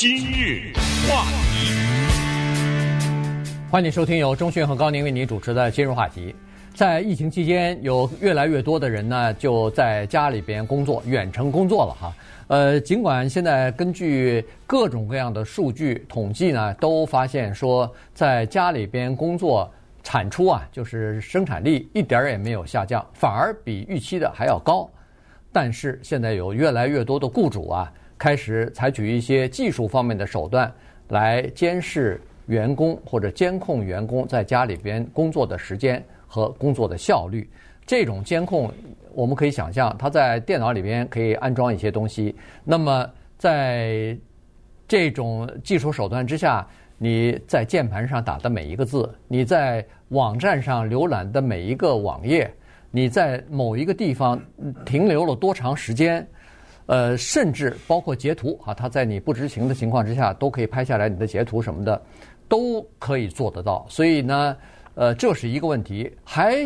今日话题，欢迎收听由钟迅和高宁为您主持的今日话题。在疫情期间，有越来越多的人呢就在家里边工作，远程工作了哈。呃，尽管现在根据各种各样的数据统计呢，都发现说在家里边工作产出啊，就是生产力一点儿也没有下降，反而比预期的还要高。但是现在有越来越多的雇主啊，开始采取一些技术方面的手段来监视员工或者监控员工在家里边工作的时间和工作的效率。这种监控，我们可以想象，它在电脑里边可以安装一些东西。那么在这种技术手段之下，你在键盘上打的每一个字，你在网站上浏览的每一个网页，你在某一个地方停留了多长时间，呃，甚至包括截图啊，它在你不知情的情况之下都可以拍下来你的截图什么的，都可以做得到。所以呢。呃，这是一个问题，还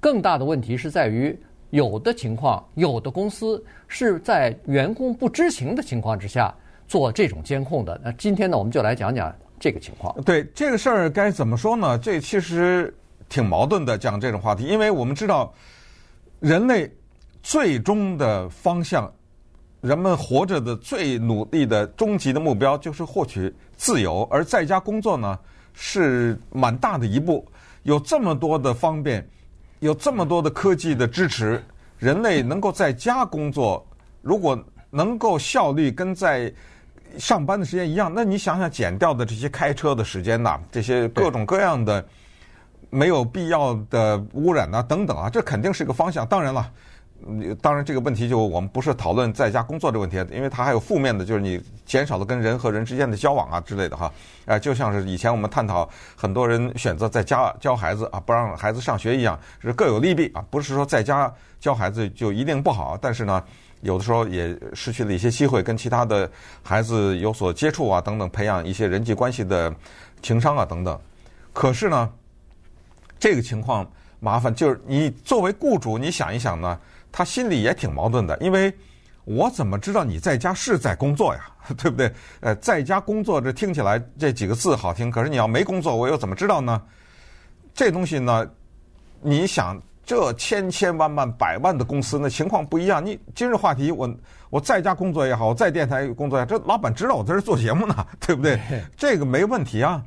更大的问题是在于，有的情况，有的公司是在员工不知情的情况之下做这种监控的。那今天呢，我们就来讲讲这个情况。对这个事儿该怎么说呢？这其实挺矛盾的，讲这种话题，因为我们知道，人类最终的方向，人们活着的最努力的终极的目标就是获取自由，而在家工作呢，是蛮大的一步。有这么多的方便，有这么多的科技的支持，人类能够在家工作，如果能够效率跟在上班的时间一样，那你想想减掉的这些开车的时间呐，这些各种各样的没有必要的污染呐等等啊，这肯定是一个方向。当然了。当然，这个问题就我们不是讨论在家工作这个问题，因为它还有负面的，就是你减少了跟人和人之间的交往啊之类的哈。哎，就像是以前我们探讨很多人选择在家教孩子啊，不让孩子上学一样，是各有利弊啊。不是说在家教孩子就一定不好，但是呢，有的时候也失去了一些机会跟其他的孩子有所接触啊，等等，培养一些人际关系的情商啊，等等。可是呢，这个情况麻烦，就是你作为雇主，你想一想呢。他心里也挺矛盾的，因为我怎么知道你在家是在工作呀？对不对？呃，在家工作这听起来这几个字好听，可是你要没工作，我又怎么知道呢？这东西呢，你想这千千万万百万的公司，那情况不一样。你今日话题，我我在家工作也好，我在电台工作也好，这老板知道我在这做节目呢，对不对？这个没问题啊。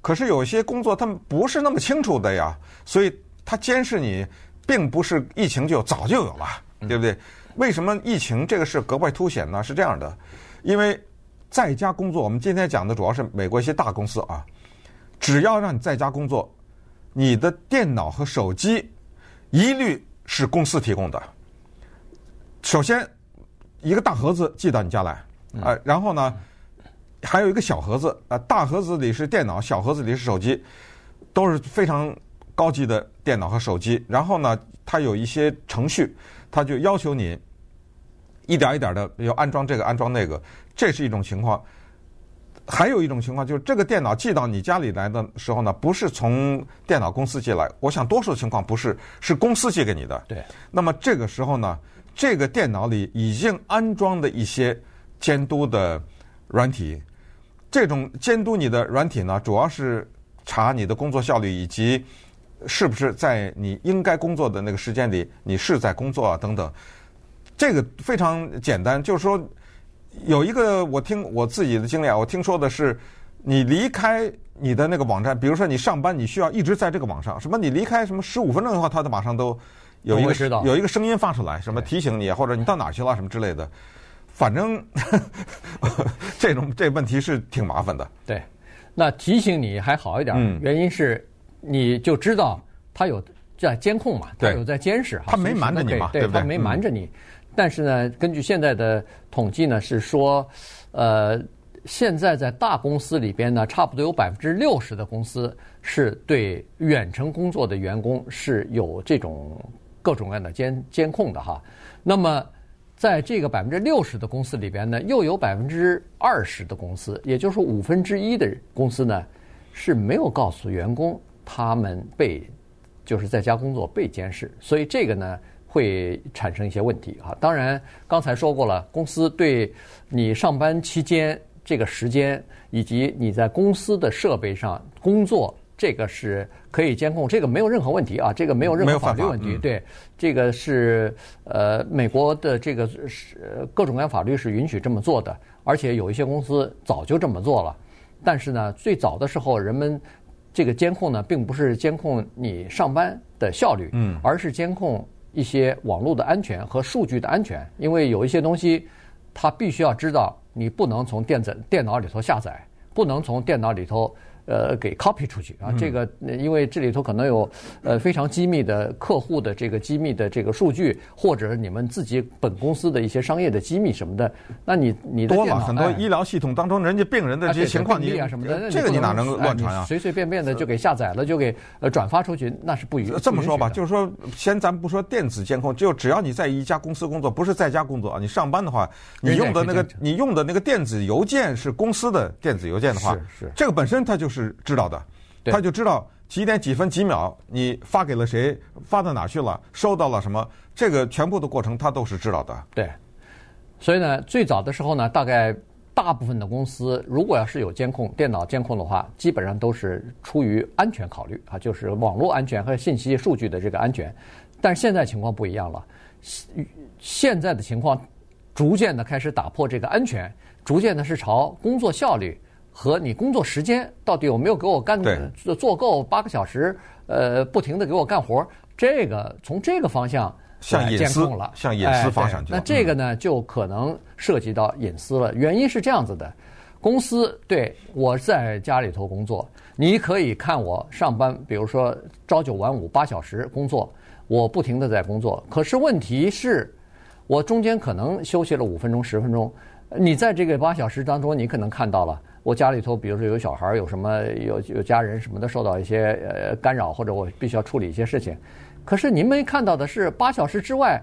可是有些工作他们不是那么清楚的呀，所以他监视你。并不是疫情就早就有了，对不对？为什么疫情这个事格外凸显呢？是这样的，因为在家工作，我们今天讲的主要是美国一些大公司啊，只要让你在家工作，你的电脑和手机一律是公司提供的。首先，一个大盒子寄到你家来啊，然后呢，还有一个小盒子啊，大盒子里是电脑，小盒子里是手机，都是非常。高级的电脑和手机，然后呢，它有一些程序，它就要求你一点一点的要安装这个安装那个，这是一种情况。还有一种情况就是这个电脑寄到你家里来的时候呢，不是从电脑公司寄来，我想多数情况不是，是公司寄给你的。对。那么这个时候呢，这个电脑里已经安装的一些监督的软体，这种监督你的软体呢，主要是查你的工作效率以及。是不是在你应该工作的那个时间里，你是在工作啊？等等，这个非常简单，就是说有一个我听我自己的经历啊，我听说的是，你离开你的那个网站，比如说你上班，你需要一直在这个网上，什么你离开什么十五分钟的话，它都马上都有一个有一个声音发出来，什么提醒你，或者你到哪儿去了什么之类的，反正 这种这问题是挺麻烦的。对，那提醒你还好一点，嗯、原因是。你就知道他有在监控嘛，他有在监视哈，他没瞒着你嘛，对，他没瞒着你。但是呢，根据现在的统计呢，是说，呃，现在在大公司里边呢，差不多有百分之六十的公司是对远程工作的员工是有这种各种各样的监监控的哈。那么，在这个百分之六十的公司里边呢，又有百分之二十的公司，也就是五分之一的公司呢，是没有告诉员工。他们被就是在家工作被监视，所以这个呢会产生一些问题啊。当然，刚才说过了，公司对你上班期间这个时间以及你在公司的设备上工作，这个是可以监控，这个没有任何问题啊，这个没有任何法律问题。对，这个是呃，美国的这个是各种各样法律是允许这么做的，而且有一些公司早就这么做了。但是呢，最早的时候，人们这个监控呢，并不是监控你上班的效率，嗯，而是监控一些网络的安全和数据的安全，因为有一些东西，它必须要知道，你不能从电子电脑里头下载，不能从电脑里头。呃，给 copy 出去啊，这个因为这里头可能有呃非常机密的客户的这个机密的这个数据，或者你们自己本公司的一些商业的机密什么的，那你你的多了很多医疗系统当中人家病人的这些情况你啊什么的，这个你哪能乱传啊？随随便便的就给下载了，就给呃转发出去，那是不允许。这么说吧，就是说，先咱不说电子监控，就只要你在一家公司工作，不是在家工作啊，你上班的话，你用的那个你用的那个电子邮件是公司的电子邮件的话，是是。这个本身它就是知道的。他就知道几点几分几秒你发给了谁，发到哪去了，收到了什么，这个全部的过程他都是知道的。对，所以呢，最早的时候呢，大概大部分的公司如果要是有监控、电脑监控的话，基本上都是出于安全考虑啊，就是网络安全和信息数据的这个安全。但是现在情况不一样了，现在的情况逐渐的开始打破这个安全，逐渐的是朝工作效率。和你工作时间到底有没有给我干做够八个小时？呃，不停的给我干活，这个从这个方向向监控了，向隐私方向去。那这个呢，就可能涉及到隐私了。原因是这样子的：公司对我在家里头工作，你可以看我上班，比如说朝九晚五八小时工作，我不停的在工作。可是问题是，我中间可能休息了五分钟、十分钟，你在这个八小时当中，你可能看到了。我家里头，比如说有小孩，有什么有有家人什么的受到一些呃干扰，或者我必须要处理一些事情。可是您没看到的是，八小时之外，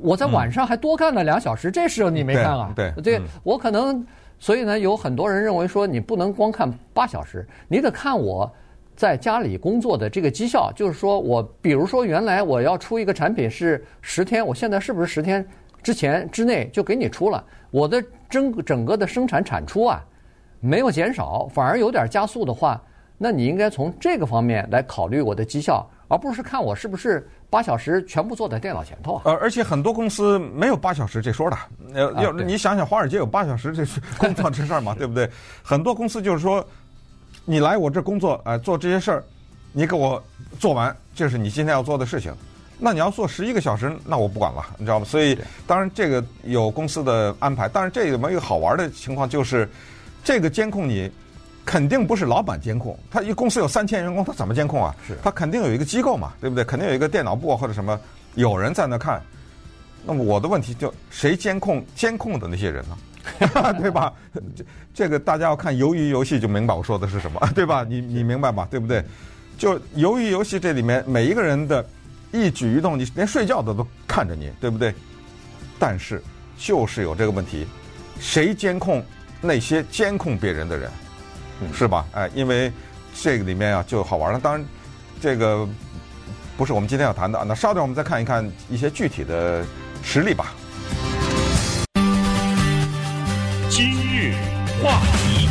我在晚上还多干了两小时，嗯、这时候你没看啊？对，对，对、嗯、我可能，所以呢，有很多人认为说，你不能光看八小时，你得看我在家里工作的这个绩效。就是说我，比如说原来我要出一个产品是十天，我现在是不是十天之前之内就给你出了？我的整整个的生产产出啊。没有减少，反而有点加速的话，那你应该从这个方面来考虑我的绩效，而不是看我是不是八小时全部坐在电脑前头啊。呃，而且很多公司没有八小时这说的。呃，要你想想，华尔街有八小时这是工作这事儿嘛，对不对？很多公司就是说，你来我这工作，哎，做这些事儿，你给我做完，这是你今天要做的事情。那你要做十一个小时，那我不管了，你知道吗？所以，当然这个有公司的安排，但是这里面一个好玩的情况就是。这个监控你肯定不是老板监控，他一公司有三千员工，他怎么监控啊？是，他肯定有一个机构嘛，对不对？肯定有一个电脑部或者什么，有人在那看。那么我的问题就谁监控监控的那些人呢？对吧？这这个大家要看鱿鱼游戏就明白我说的是什么，对吧？你你明白吧？对不对？就鱿鱼游戏这里面每一个人的一举一动，你连睡觉的都看着你，对不对？但是就是有这个问题，谁监控？那些监控别人的人，是吧？哎，因为这个里面啊就好玩了。当然，这个不是我们今天要谈的。那稍等，我们再看一看一些具体的实例吧。今日话题。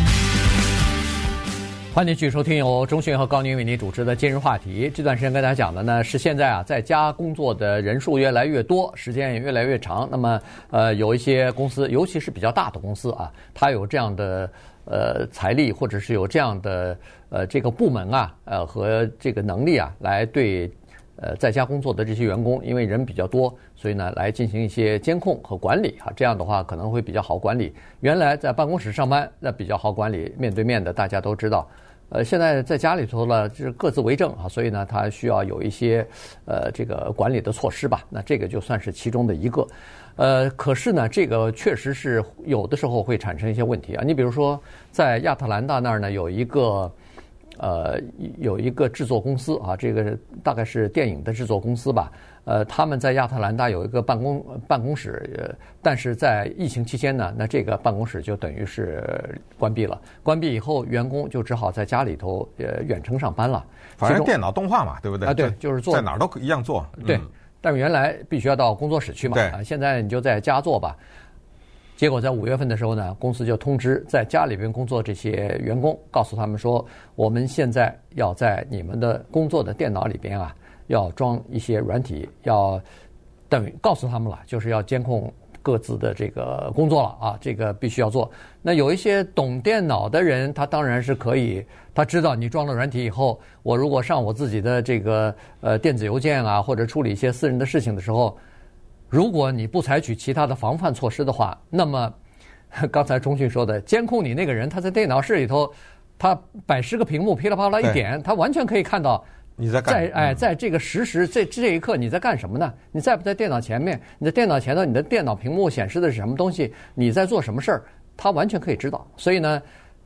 欢迎继续收听由钟讯和高宁为您主持的今日话题。这段时间跟大家讲的呢是现在啊，在家工作的人数越来越多，时间也越来越长。那么，呃，有一些公司，尤其是比较大的公司啊，它有这样的呃财力，或者是有这样的呃这个部门啊，呃和这个能力啊，来对呃在家工作的这些员工，因为人比较多，所以呢来进行一些监控和管理啊。这样的话可能会比较好管理。原来在办公室上班那比较好管理，面对面的大家都知道。呃，现在在家里头呢，就是各自为政啊，所以呢，他需要有一些呃这个管理的措施吧。那这个就算是其中的一个。呃，可是呢，这个确实是有的时候会产生一些问题啊。你比如说，在亚特兰大那儿呢，有一个呃有一个制作公司啊，这个大概是电影的制作公司吧。呃，他们在亚特兰大有一个办公办公室，呃，但是在疫情期间呢，那这个办公室就等于是关闭了。关闭以后，员工就只好在家里头呃远程上班了。反正电脑动画嘛，对不对？啊，对，就是做在哪儿都一样做。对，但是原来必须要到工作室去嘛。对。啊，现在你就在家做吧。结果在五月份的时候呢，公司就通知在家里边工作这些员工，告诉他们说，我们现在要在你们的工作的电脑里边啊，要装一些软体，要等于告诉他们了，就是要监控各自的这个工作了啊，这个必须要做。那有一些懂电脑的人，他当然是可以，他知道你装了软体以后，我如果上我自己的这个呃电子邮件啊，或者处理一些私人的事情的时候。如果你不采取其他的防范措施的话，那么 刚才钟迅说的监控你那个人，他在电脑室里头，他百十个屏幕噼里啪啦一点，他完全可以看到你在干在哎，在这个实时这这一刻你在干什么呢？你在不在电脑前面？你在电脑前头，你的电脑屏幕显示的是什么东西？你在做什么事儿？他完全可以知道。所以呢，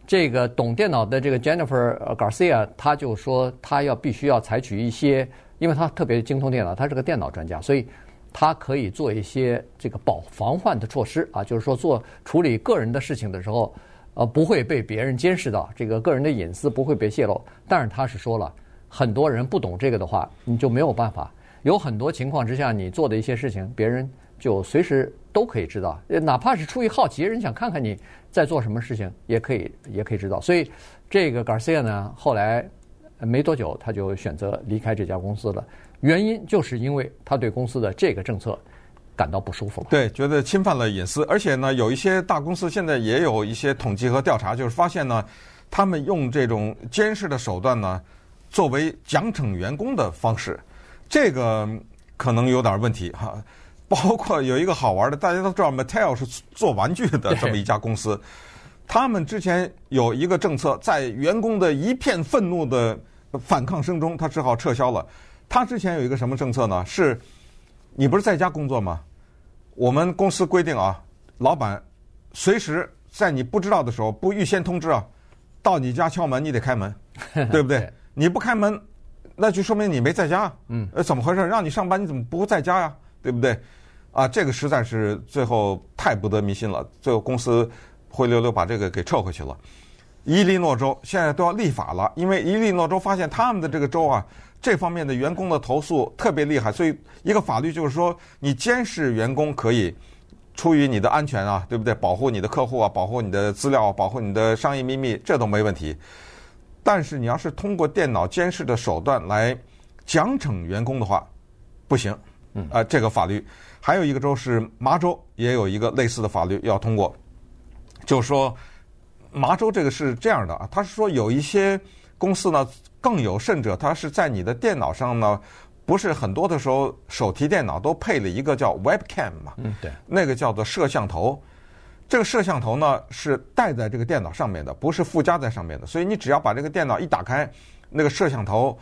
这个懂电脑的这个 Jennifer Garcia，他就说他要必须要采取一些，因为他特别精通电脑，他是个电脑专家，所以。他可以做一些这个保防范的措施啊，就是说做处理个人的事情的时候，呃，不会被别人监视到，这个个人的隐私不会被泄露。但是他是说了，很多人不懂这个的话，你就没有办法。有很多情况之下，你做的一些事情，别人就随时都可以知道，哪怕是出于好奇，人想看看你在做什么事情，也可以也可以知道。所以这个 Garcia 呢，后来没多久他就选择离开这家公司了。原因就是因为他对公司的这个政策感到不舒服了。对，觉得侵犯了隐私，而且呢，有一些大公司现在也有一些统计和调查，就是发现呢，他们用这种监视的手段呢，作为奖惩员工的方式，这个可能有点问题哈。包括有一个好玩的，大家都知道，Mattel 是做玩具的这么一家公司，他们之前有一个政策，在员工的一片愤怒的反抗声中，他只好撤销了。他之前有一个什么政策呢？是，你不是在家工作吗？我们公司规定啊，老板随时在你不知道的时候，不预先通知啊，到你家敲门，你得开门，对不对？你不开门，那就说明你没在家。嗯，呃，怎么回事？让你上班，你怎么不在家呀？对不对？啊，这个实在是最后太不得民心了。最后公司灰溜溜把这个给撤回去了。伊利诺州现在都要立法了，因为伊利诺州发现他们的这个州啊。这方面的员工的投诉特别厉害，所以一个法律就是说，你监视员工可以出于你的安全啊，对不对？保护你的客户啊，保护你的资料，保护你的商业秘密，这都没问题。但是你要是通过电脑监视的手段来奖惩员工的话，不行。嗯，啊，这个法律还有一个州是麻州，也有一个类似的法律要通过，就是说麻州这个是这样的啊，他是说有一些公司呢。更有甚者，它是在你的电脑上呢，不是很多的时候手提电脑都配了一个叫 Webcam 嘛，嗯，对，那个叫做摄像头。这个摄像头呢是带在这个电脑上面的，不是附加在上面的。所以你只要把这个电脑一打开，那个摄像头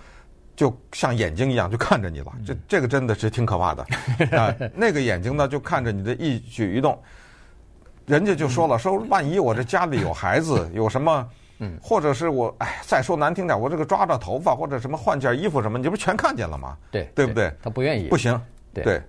就像眼睛一样就看着你了。这这个真的是挺可怕的 啊！那个眼睛呢就看着你的一举一动，人家就说了，说万一我这家里有孩子，有什么。嗯，或者是我，哎，再说难听点，我这个抓抓头发或者什么换件衣服什么，你不全看见了吗？对，对不对？他不愿意，不行。对，对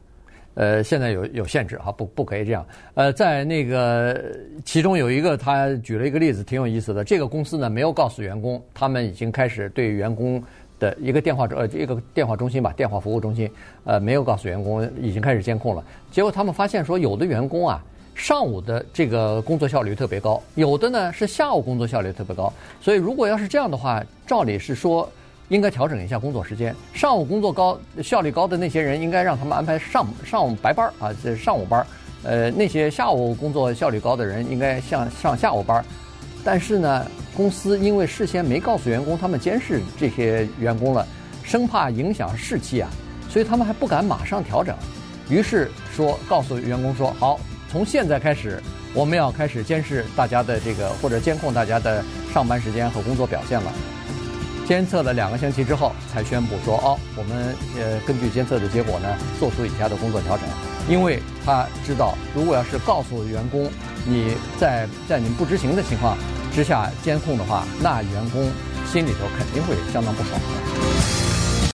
呃，现在有有限制哈，不不可以这样。呃，在那个其中有一个，他举了一个例子，挺有意思的。这个公司呢，没有告诉员工，他们已经开始对员工的一个电话呃一个电话中心吧，电话服务中心，呃，没有告诉员工已经开始监控了。结果他们发现说，有的员工啊。上午的这个工作效率特别高，有的呢是下午工作效率特别高，所以如果要是这样的话，照理是说应该调整一下工作时间。上午工作高效率高的那些人，应该让他们安排上上午白班啊，这上午班。呃，那些下午工作效率高的人，应该像上下午班。但是呢，公司因为事先没告诉员工他们监视这些员工了，生怕影响士气啊，所以他们还不敢马上调整。于是说告诉员工说好。从现在开始，我们要开始监视大家的这个或者监控大家的上班时间和工作表现了。监测了两个星期之后，才宣布说：“哦，我们呃根据监测的结果呢，做出以下的工作调整。”因为他知道，如果要是告诉员工你在在你们不知情的情况之下监控的话，那员工心里头肯定会相当不爽的。